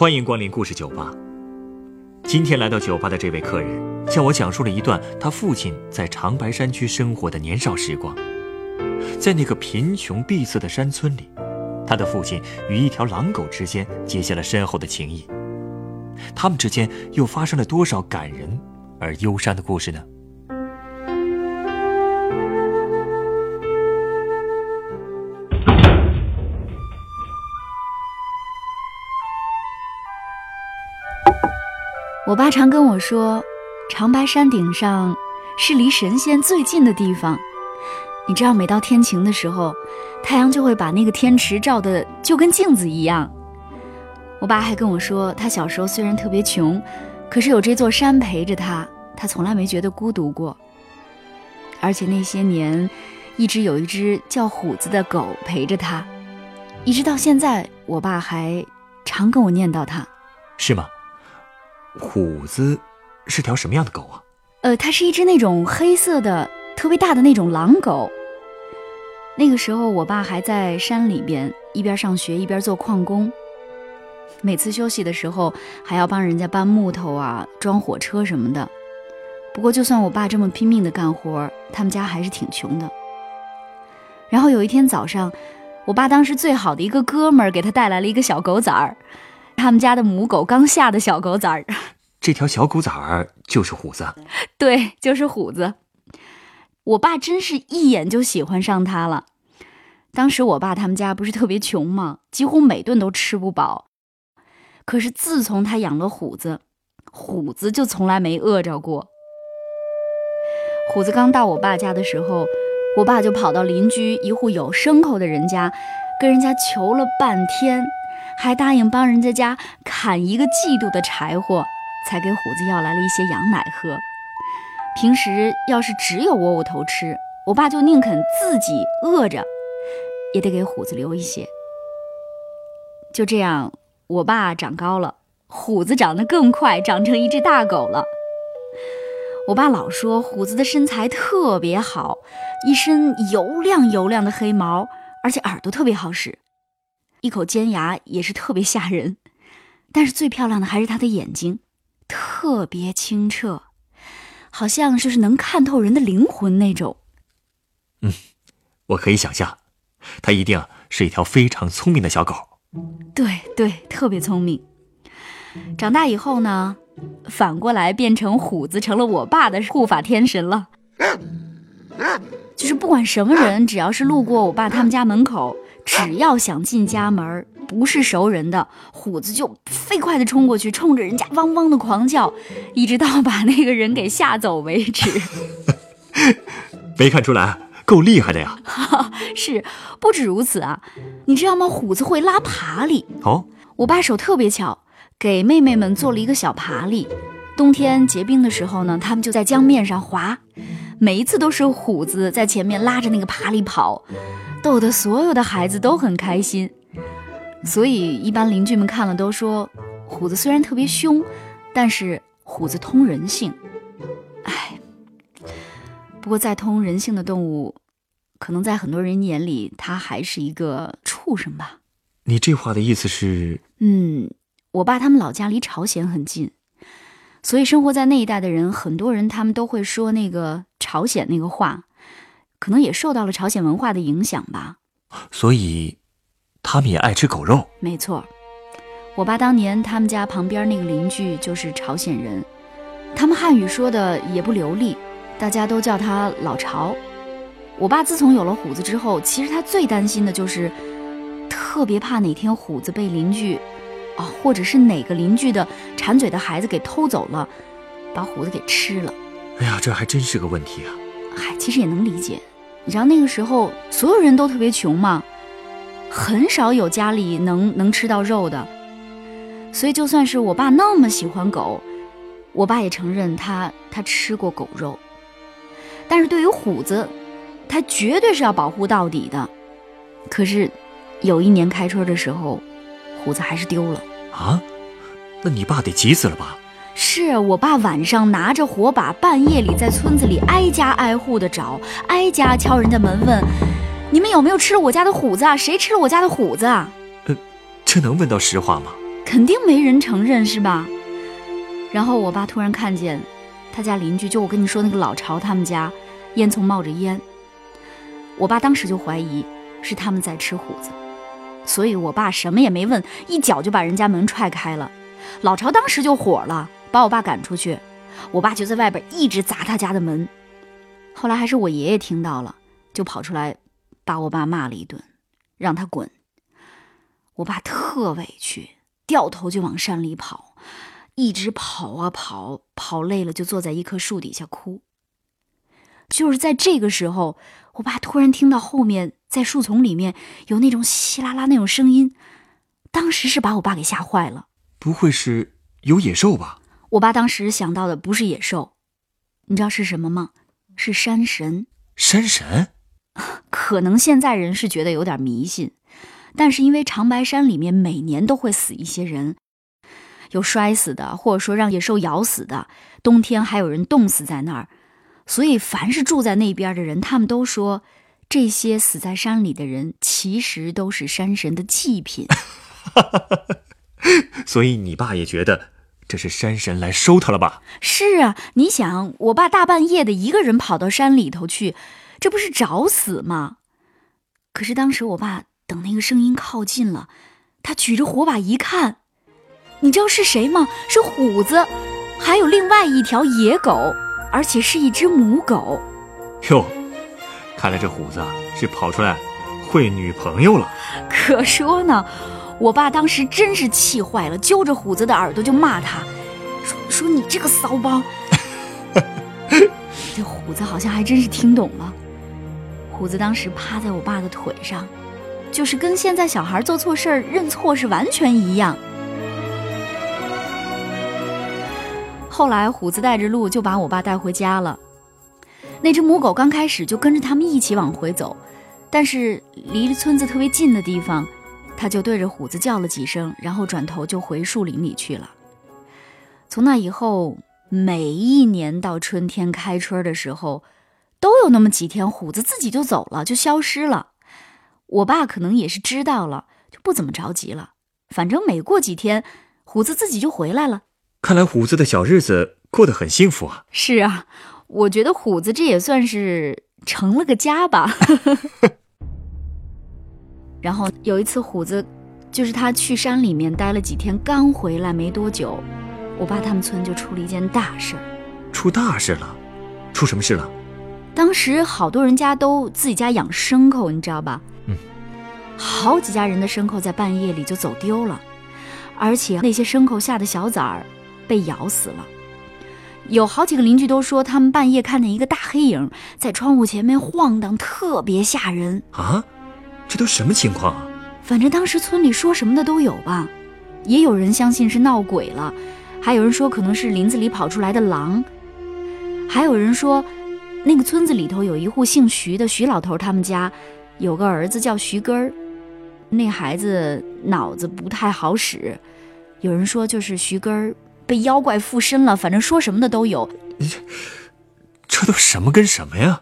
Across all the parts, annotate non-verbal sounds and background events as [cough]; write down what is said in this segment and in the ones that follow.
欢迎光临故事酒吧。今天来到酒吧的这位客人，向我讲述了一段他父亲在长白山区生活的年少时光。在那个贫穷闭塞的山村里，他的父亲与一条狼狗之间结下了深厚的情谊。他们之间又发生了多少感人而忧伤的故事呢？我爸常跟我说，长白山顶上是离神仙最近的地方。你知道，每到天晴的时候，太阳就会把那个天池照得就跟镜子一样。我爸还跟我说，他小时候虽然特别穷，可是有这座山陪着他，他从来没觉得孤独过。而且那些年，一直有一只叫虎子的狗陪着他，一直到现在，我爸还常跟我念叨他。是吗？虎子是条什么样的狗啊？呃，它是一只那种黑色的、特别大的那种狼狗。那个时候，我爸还在山里边，一边上学一边做矿工。每次休息的时候，还要帮人家搬木头啊、装火车什么的。不过，就算我爸这么拼命的干活，他们家还是挺穷的。然后有一天早上，我爸当时最好的一个哥们儿给他带来了一个小狗崽儿。他们家的母狗刚下的小狗崽儿，这条小狗崽儿就是虎子，对，就是虎子。我爸真是一眼就喜欢上它了。当时我爸他们家不是特别穷吗？几乎每顿都吃不饱。可是自从他养了虎子，虎子就从来没饿着过。虎子刚到我爸家的时候，我爸就跑到邻居一户有牲口的人家，跟人家求了半天。还答应帮人家家砍一个季度的柴火，才给虎子要来了一些羊奶喝。平时要是只有窝窝头吃，我爸就宁肯自己饿着，也得给虎子留一些。就这样，我爸长高了，虎子长得更快，长成一只大狗了。我爸老说虎子的身材特别好，一身油亮油亮的黑毛，而且耳朵特别好使。一口尖牙也是特别吓人，但是最漂亮的还是他的眼睛，特别清澈，好像就是能看透人的灵魂那种。嗯，我可以想象，它一定是一条非常聪明的小狗。对对，特别聪明。长大以后呢，反过来变成虎子，成了我爸的护法天神了。就是不管什么人，只要是路过我爸他们家门口。只要想进家门，不是熟人的虎子就飞快地冲过去，冲着人家汪汪的狂叫，一直到把那个人给吓走为止。[laughs] 没看出来，够厉害的呀！[laughs] 是，不止如此啊，你知道吗？虎子会拉爬犁哦。我爸手特别巧，给妹妹们做了一个小爬犁。冬天结冰的时候呢，他们就在江面上滑，每一次都是虎子在前面拉着那个爬犁跑。逗得所有的孩子都很开心，所以一般邻居们看了都说，虎子虽然特别凶，但是虎子通人性。哎，不过再通人性的动物，可能在很多人眼里，它还是一个畜生吧。你这话的意思是？嗯，我爸他们老家离朝鲜很近，所以生活在那一带的人，很多人他们都会说那个朝鲜那个话。可能也受到了朝鲜文化的影响吧，所以他们也爱吃狗肉。没错，我爸当年他们家旁边那个邻居就是朝鲜人，他们汉语说的也不流利，大家都叫他老朝。我爸自从有了虎子之后，其实他最担心的就是特别怕哪天虎子被邻居，哦，或者是哪个邻居的馋嘴的孩子给偷走了，把虎子给吃了。哎呀，这还真是个问题啊！嗨，其实也能理解。你知道那个时候所有人都特别穷嘛，很少有家里能能吃到肉的，所以就算是我爸那么喜欢狗，我爸也承认他他吃过狗肉，但是对于虎子，他绝对是要保护到底的。可是有一年开春的时候，虎子还是丢了啊，那你爸得急死了吧？是我爸晚上拿着火把，半夜里在村子里挨家挨户的找，挨家敲人家门问：“你们有没有吃了我家的虎子啊？谁吃了我家的虎子啊？”呃，这能问到实话吗？肯定没人承认是吧？然后我爸突然看见，他家邻居就我跟你说那个老巢他们家，烟囱冒着烟。我爸当时就怀疑是他们在吃虎子，所以我爸什么也没问，一脚就把人家门踹开了。老巢当时就火了，把我爸赶出去。我爸就在外边一直砸他家的门。后来还是我爷爷听到了，就跑出来把我爸骂了一顿，让他滚。我爸特委屈，掉头就往山里跑，一直跑啊跑，跑累了就坐在一棵树底下哭。就是在这个时候，我爸突然听到后面在树丛里面有那种稀啦啦那种声音，当时是把我爸给吓坏了。不会是有野兽吧？我爸当时想到的不是野兽，你知道是什么吗？是山神。山神？[laughs] 可能现在人是觉得有点迷信，但是因为长白山里面每年都会死一些人，有摔死的，或者说让野兽咬死的，冬天还有人冻死在那儿。所以，凡是住在那边的人，他们都说，这些死在山里的人其实都是山神的祭品。[laughs] 所以，你爸也觉得这是山神来收他了吧？是啊，你想，我爸大半夜的一个人跑到山里头去，这不是找死吗？可是当时我爸等那个声音靠近了，他举着火把一看，你知道是谁吗？是虎子，还有另外一条野狗。而且是一只母狗，哟，看来这虎子是跑出来会女朋友了。可说呢，我爸当时真是气坏了，揪着虎子的耳朵就骂他，说说你这个骚包。[laughs] 这虎子好像还真是听懂了。虎子当时趴在我爸的腿上，就是跟现在小孩做错事儿认错是完全一样。后来，虎子带着鹿就把我爸带回家了。那只母狗刚开始就跟着他们一起往回走，但是离村子特别近的地方，它就对着虎子叫了几声，然后转头就回树林里去了。从那以后，每一年到春天开春的时候，都有那么几天，虎子自己就走了，就消失了。我爸可能也是知道了，就不怎么着急了。反正每过几天，虎子自己就回来了。看来虎子的小日子过得很幸福啊！是啊，我觉得虎子这也算是成了个家吧。[laughs] [laughs] 然后有一次，虎子就是他去山里面待了几天，刚回来没多久，我爸他们村就出了一件大事儿。出大事了？出什么事了？当时好多人家都自己家养牲口，你知道吧？嗯。好几家人的牲口在半夜里就走丢了，而且那些牲口下的小崽儿。被咬死了，有好几个邻居都说，他们半夜看见一个大黑影在窗户前面晃荡，特别吓人啊！这都什么情况啊？反正当时村里说什么的都有吧，也有人相信是闹鬼了，还有人说可能是林子里跑出来的狼，还有人说那个村子里头有一户姓徐的徐老头，他们家有个儿子叫徐根儿，那孩子脑子不太好使，有人说就是徐根儿。被妖怪附身了，反正说什么的都有。这都什么跟什么呀？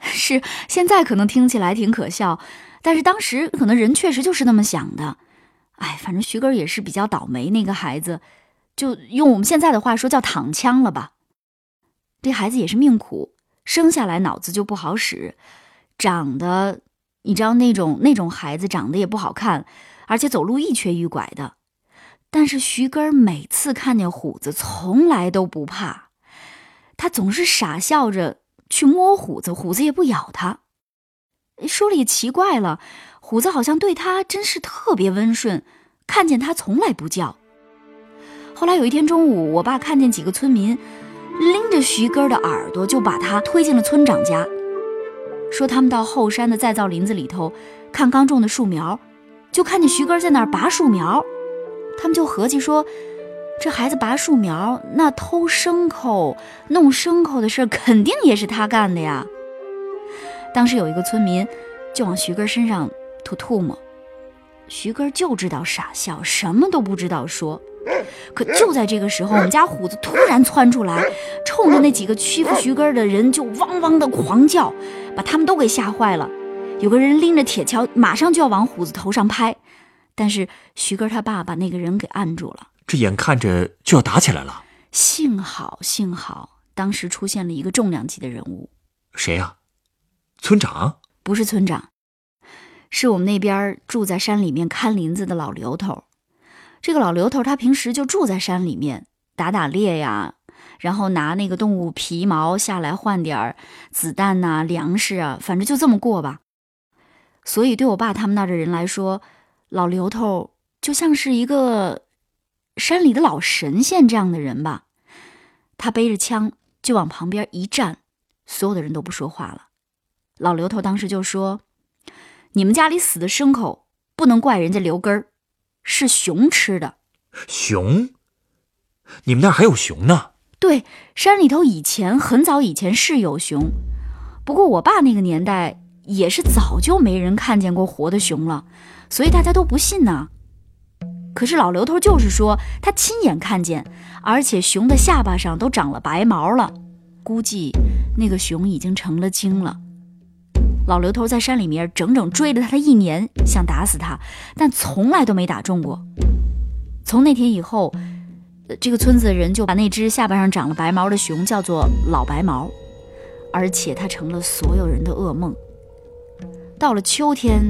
是现在可能听起来挺可笑，但是当时可能人确实就是那么想的。哎，反正徐根也是比较倒霉，那个孩子就用我们现在的话说叫躺枪了吧。这孩子也是命苦，生下来脑子就不好使，长得你知道那种那种孩子长得也不好看，而且走路一瘸一拐的。但是徐根每次看见虎子，从来都不怕，他总是傻笑着去摸虎子，虎子也不咬他。说了也奇怪了，虎子好像对他真是特别温顺，看见他从来不叫。后来有一天中午，我爸看见几个村民拎着徐根的耳朵，就把他推进了村长家，说他们到后山的再造林子里头看刚种的树苗，就看见徐根在那儿拔树苗。他们就合计说，这孩子拔树苗，那偷牲口、弄牲口的事肯定也是他干的呀。当时有一个村民就往徐根身上吐唾沫，徐根就知道傻笑，什么都不知道说。可就在这个时候，我们家虎子突然窜出来，冲着那几个欺负徐根的人就汪汪的狂叫，把他们都给吓坏了。有个人拎着铁锹，马上就要往虎子头上拍。但是徐根他爸把那个人给按住了。这眼看着就要打起来了。幸好，幸好，当时出现了一个重量级的人物。谁呀？村长？不是村长，是我们那边住在山里面看林子的老刘头。这个老刘头他平时就住在山里面打打猎呀，然后拿那个动物皮毛下来换点子弹呐、粮食啊，反正就这么过吧。所以对我爸他们那儿的人来说，老刘头就像是一个山里的老神仙这样的人吧。他背着枪就往旁边一站，所有的人都不说话了。老刘头当时就说：“你们家里死的牲口不能怪人家刘根儿，是熊吃的。熊？你们那儿还有熊呢？对，山里头以前很早以前是有熊，不过我爸那个年代也是早就没人看见过活的熊了，所以大家都不信呢。可是老刘头就是说他亲眼看见，而且熊的下巴上都长了白毛了，估计那个熊已经成了精了。老刘头在山里面整整追了他一年，想打死他，但从来都没打中过。从那天以后，这个村子的人就把那只下巴上长了白毛的熊叫做老白毛，而且它成了所有人的噩梦。到了秋天，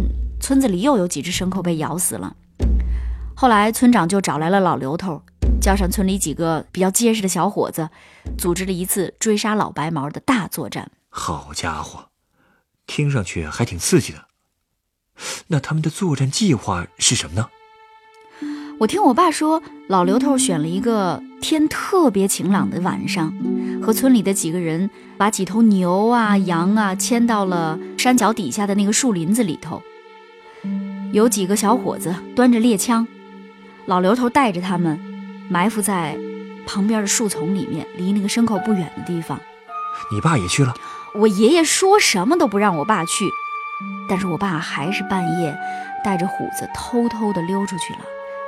村子里又有几只牲口被咬死了。后来村长就找来了老刘头，叫上村里几个比较结实的小伙子，组织了一次追杀老白毛的大作战。好家伙，听上去还挺刺激的。那他们的作战计划是什么呢？我听我爸说，老刘头选了一个天特别晴朗的晚上，和村里的几个人把几头牛啊、羊啊牵到了山脚底下的那个树林子里头。有几个小伙子端着猎枪，老刘头带着他们埋伏在旁边的树丛里面，离那个牲口不远的地方。你爸也去了？我爷爷说什么都不让我爸去，但是我爸还是半夜带着虎子偷偷的溜出去了。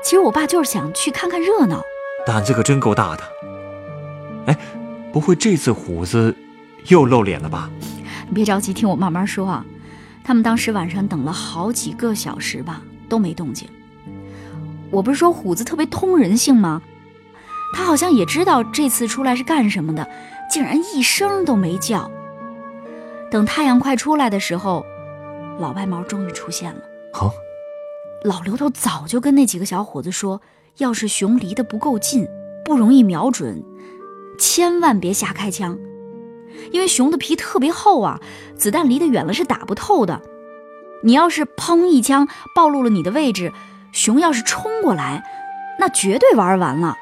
其实我爸就是想去看看热闹。胆子可真够大的。哎，不会这次虎子又露脸了吧？你别着急，听我慢慢说啊。他们当时晚上等了好几个小时吧，都没动静。我不是说虎子特别通人性吗？他好像也知道这次出来是干什么的，竟然一声都没叫。等太阳快出来的时候，老白毛终于出现了。好、老刘头早就跟那几个小伙子说，要是熊离得不够近，不容易瞄准，千万别瞎开枪，因为熊的皮特别厚啊，子弹离得远了是打不透的。你要是砰一枪暴露了你的位置，熊要是冲过来，那绝对玩完了。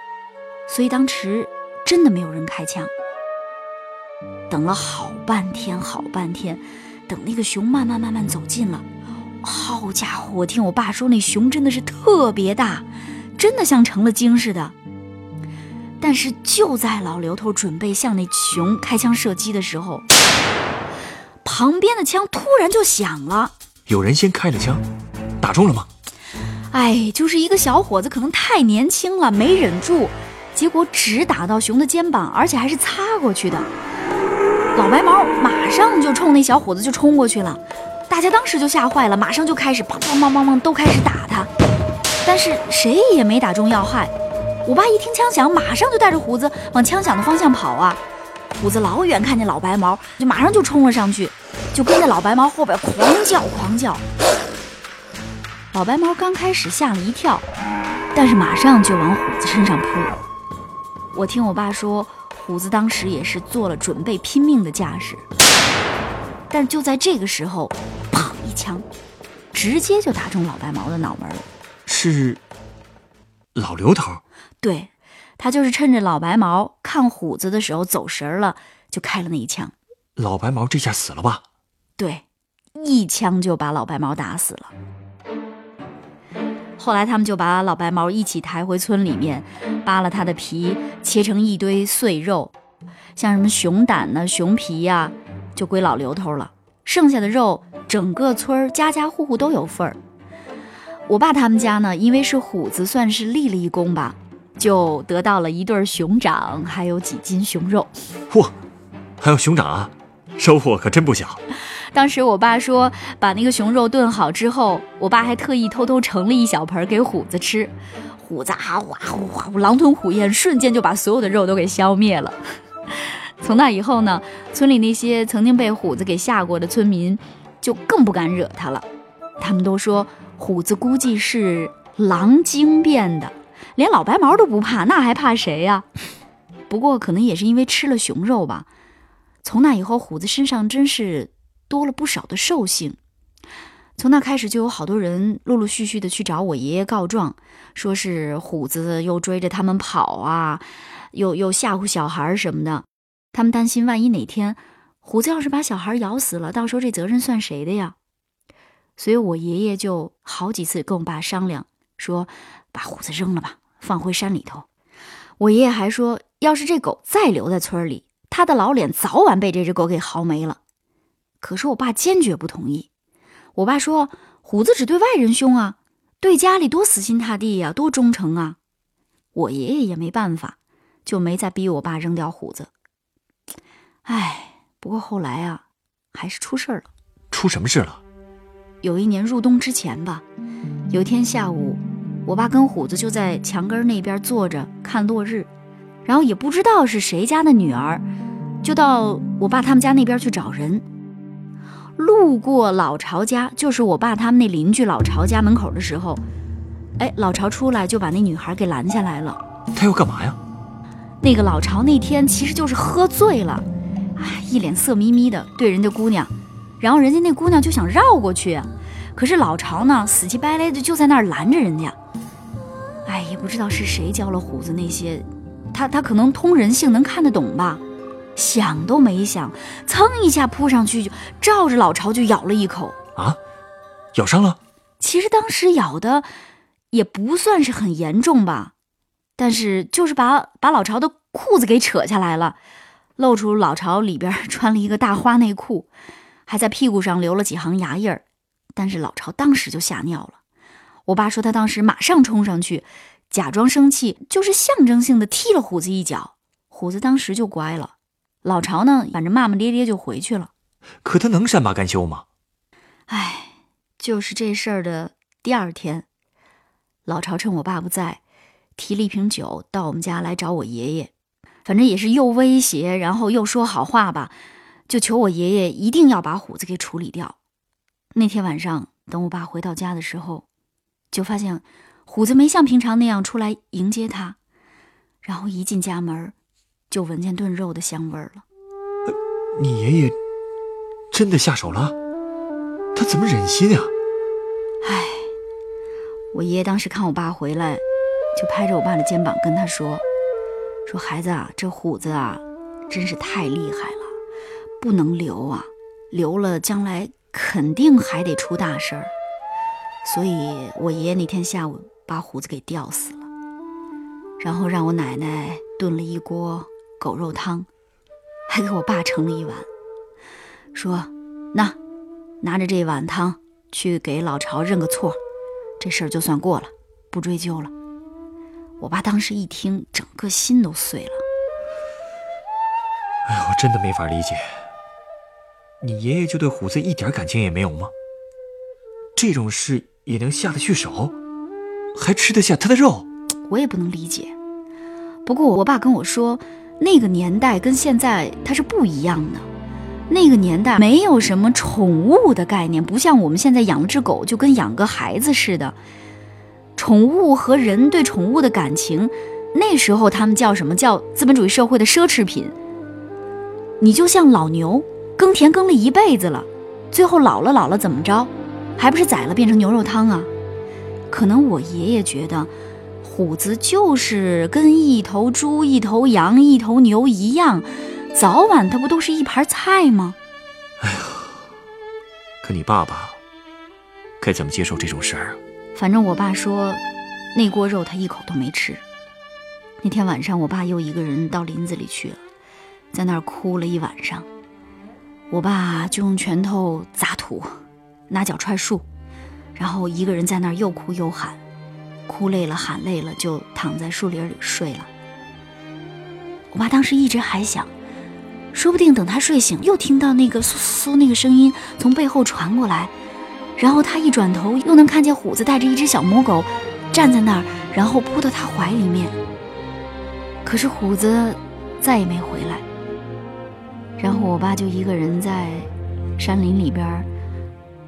所以当时真的没有人开枪。等了好半天，好半天，等那个熊慢慢慢慢走近了。好家伙！我听我爸说，那熊真的是特别大，真的像成了精似的。但是就在老刘头准备向那熊开枪射击的时候，旁边的枪突然就响了。有人先开了枪，打中了吗？哎，就是一个小伙子，可能太年轻了，没忍住，结果只打到熊的肩膀，而且还是擦过去的。老白毛马上就冲那小伙子就冲过去了。大家当时就吓坏了，马上就开始砰砰砰砰砰都开始打他，但是谁也没打中要害。我爸一听枪响，马上就带着虎子往枪响的方向跑啊。虎子老远看见老白毛，就马上就冲了上去，就跟在老白毛后边狂叫狂叫。老白毛刚开始吓了一跳，但是马上就往虎子身上扑。我听我爸说，虎子当时也是做了准备拼命的架势。但就在这个时候，砰一枪，直接就打中老白毛的脑门了。是老刘头。对，他就是趁着老白毛看虎子的时候走神了，就开了那一枪。老白毛这下死了吧？对，一枪就把老白毛打死了。后来他们就把老白毛一起抬回村里面，扒了他的皮，切成一堆碎肉，像什么熊胆呢、熊皮呀、就归老刘头了。剩下的肉，整个村儿家家户户都有份儿。我爸他们家呢，因为是虎子，算是立了一功吧，就得到了一对熊掌，还有几斤熊肉。嚯，还有熊掌啊，收获可真不小。当时我爸说，把那个熊肉炖好之后，我爸还特意偷偷盛了一小盆给虎子吃。虎子啊，哇哇，狼吞虎咽，瞬间就把所有的肉都给消灭了。[laughs] 从那以后呢，村里那些曾经被虎子给吓过的村民，就更不敢惹他了。他们都说，虎子估计是狼精变的，连老白毛都不怕，那还怕谁呀？不过可能也是因为吃了熊肉吧。从那以后，虎子身上真是多了不少的兽性。从那开始，就有好多人陆陆续续的去找我爷爷告状，说是虎子又追着他们跑啊，又又吓唬小孩什么的。他们担心，万一哪天虎子要是把小孩咬死了，到时候这责任算谁的呀？所以我爷爷就好几次跟我爸商量，说把虎子扔了吧，放回山里头。我爷爷还说，要是这狗再留在村里，他的老脸早晚被这只狗给嚎没了。可是我爸坚决不同意。我爸说：“虎子只对外人凶啊，对家里多死心塌地呀，多忠诚啊。”我爷爷也没办法，就没再逼我爸扔掉虎子。唉，不过后来啊，还是出事儿了。出什么事了？有一年入冬之前吧，有一天下午，我爸跟虎子就在墙根那边坐着看落日，然后也不知道是谁家的女儿，就到我爸他们家那边去找人。路过老巢家，就是我爸他们那邻居老巢家门口的时候，哎，老巢出来就把那女孩给拦下来了。他要干嘛呀？那个老巢那天其实就是喝醉了，哎，一脸色眯眯的对人家姑娘，然后人家那姑娘就想绕过去，可是老巢呢死乞白赖的就在那儿拦着人家。哎，也不知道是谁教了虎子那些，他他可能通人性，能看得懂吧。想都没想，噌一下扑上去，就照着老巢就咬了一口啊！咬伤了？其实当时咬的也不算是很严重吧，但是就是把把老巢的裤子给扯下来了，露出老巢里边穿了一个大花内裤，还在屁股上留了几行牙印儿。但是老巢当时就吓尿了。我爸说他当时马上冲上去，假装生气，就是象征性的踢了虎子一脚，虎子当时就乖了。老巢呢，反正骂骂咧咧就回去了。可他能善罢甘休吗？哎，就是这事儿的第二天，老巢趁我爸不在，提了一瓶酒到我们家来找我爷爷。反正也是又威胁，然后又说好话吧，就求我爷爷一定要把虎子给处理掉。那天晚上，等我爸回到家的时候，就发现虎子没像平常那样出来迎接他，然后一进家门。就闻见炖肉的香味儿了。你爷爷真的下手了？他怎么忍心啊？唉，我爷爷当时看我爸回来，就拍着我爸的肩膀跟他说：“说孩子啊，这虎子啊，真是太厉害了，不能留啊，留了将来肯定还得出大事儿。”所以，我爷爷那天下午把虎子给吊死了，然后让我奶奶炖了一锅。狗肉汤，还给我爸盛了一碗，说：“那，拿着这碗汤去给老巢认个错，这事儿就算过了，不追究了。”我爸当时一听，整个心都碎了。哎呀，我真的没法理解，你爷爷就对虎子一点感情也没有吗？这种事也能下得去手，还吃得下他的肉？我也不能理解。不过我爸跟我说。那个年代跟现在它是不一样的，那个年代没有什么宠物的概念，不像我们现在养了只狗就跟养个孩子似的。宠物和人对宠物的感情，那时候他们叫什么叫资本主义社会的奢侈品。你就像老牛，耕田耕了一辈子了，最后老了老了怎么着，还不是宰了变成牛肉汤啊？可能我爷爷觉得。虎子就是跟一头猪、一头羊、一头牛一样，早晚它不都是一盘菜吗？哎呀，可你爸爸该怎么接受这种事儿啊？反正我爸说，那锅肉他一口都没吃。那天晚上，我爸又一个人到林子里去了，在那儿哭了一晚上。我爸就用拳头砸土，拿脚踹树，然后一个人在那儿又哭又喊。哭累了，喊累了，就躺在树林里睡了。我爸当时一直还想，说不定等他睡醒，又听到那个嗖嗖那个声音从背后传过来，然后他一转头，又能看见虎子带着一只小母狗站在那儿，然后扑到他怀里面。可是虎子再也没回来，然后我爸就一个人在山林里边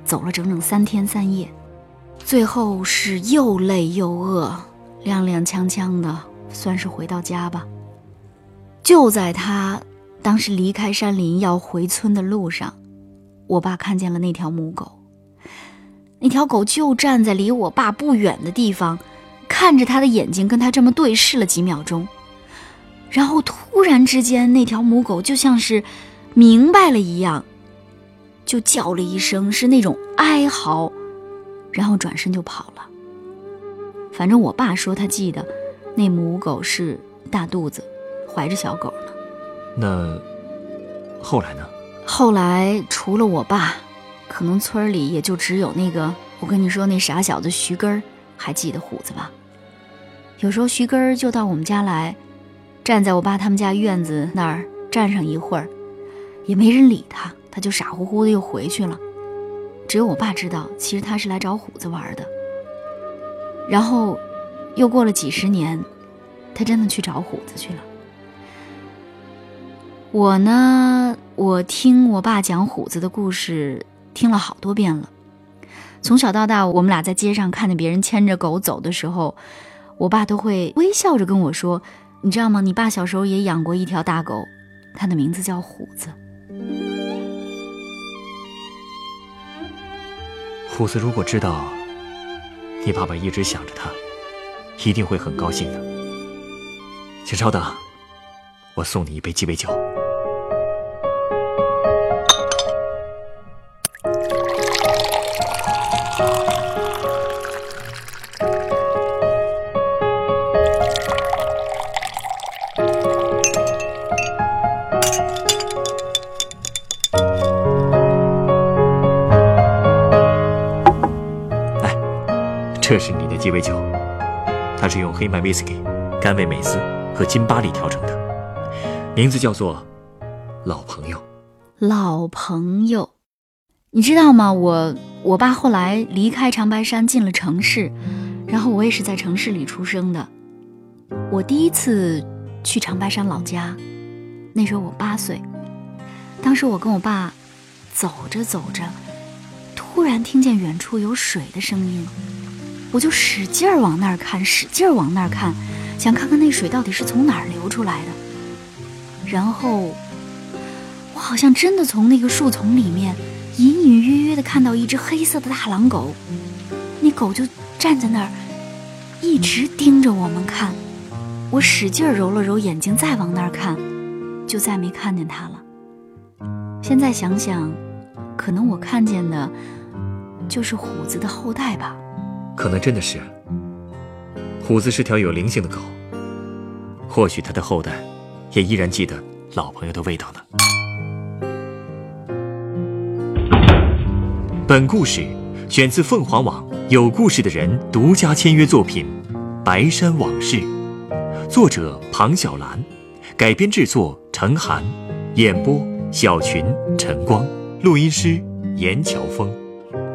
走了整整三天三夜，最后是又累又饿，踉踉跄跄的，算是回到家吧。就在他当时离开山林要回村的路上，我爸看见了那条母狗。那条狗就站在离我爸不远的地方，看着他的眼睛跟他这么对视了几秒钟。然后突然之间，那条母狗就像是明白了一样，就叫了一声，是那种哀嚎，然后转身就跑了。反正我爸说他记得，那母狗是大肚子，怀着小狗呢。那后来呢？后来除了我爸，可能村里也就只有那个我跟你说那傻小子徐根儿还记得虎子吧。有时候徐根儿就到我们家来。站在我爸他们家院子那儿站上一会儿，也没人理他，他就傻乎乎的又回去了。只有我爸知道，其实他是来找虎子玩的。然后，又过了几十年，他真的去找虎子去了。我呢，我听我爸讲虎子的故事，听了好多遍了。从小到大，我们俩在街上看见别人牵着狗走的时候，我爸都会微笑着跟我说。你知道吗？你爸小时候也养过一条大狗，它的名字叫虎子。虎子如果知道你爸爸一直想着他，一定会很高兴的。请稍等，我送你一杯鸡尾酒。这是你的鸡尾酒，它是用黑麦威士忌、甘味美思和金巴利调成的，名字叫做“老朋友”。老朋友，你知道吗？我我爸后来离开长白山，进了城市，然后我也是在城市里出生的。我第一次去长白山老家，那时候我八岁，当时我跟我爸走着走着，突然听见远处有水的声音。我就使劲儿往那儿看，使劲儿往那儿看，想看看那水到底是从哪儿流出来的。然后，我好像真的从那个树丛里面隐隐约约的看到一只黑色的大狼狗，那狗就站在那儿，一直盯着我们看。我使劲儿揉了揉眼睛，再往那儿看，就再没看见它了。现在想想，可能我看见的，就是虎子的后代吧。可能真的是，虎子是条有灵性的狗。或许它的后代，也依然记得老朋友的味道呢。本故事选自凤凰网有故事的人独家签约作品《白山往事》，作者庞小兰，改编制作陈寒，演播小群、陈光，录音师严乔峰。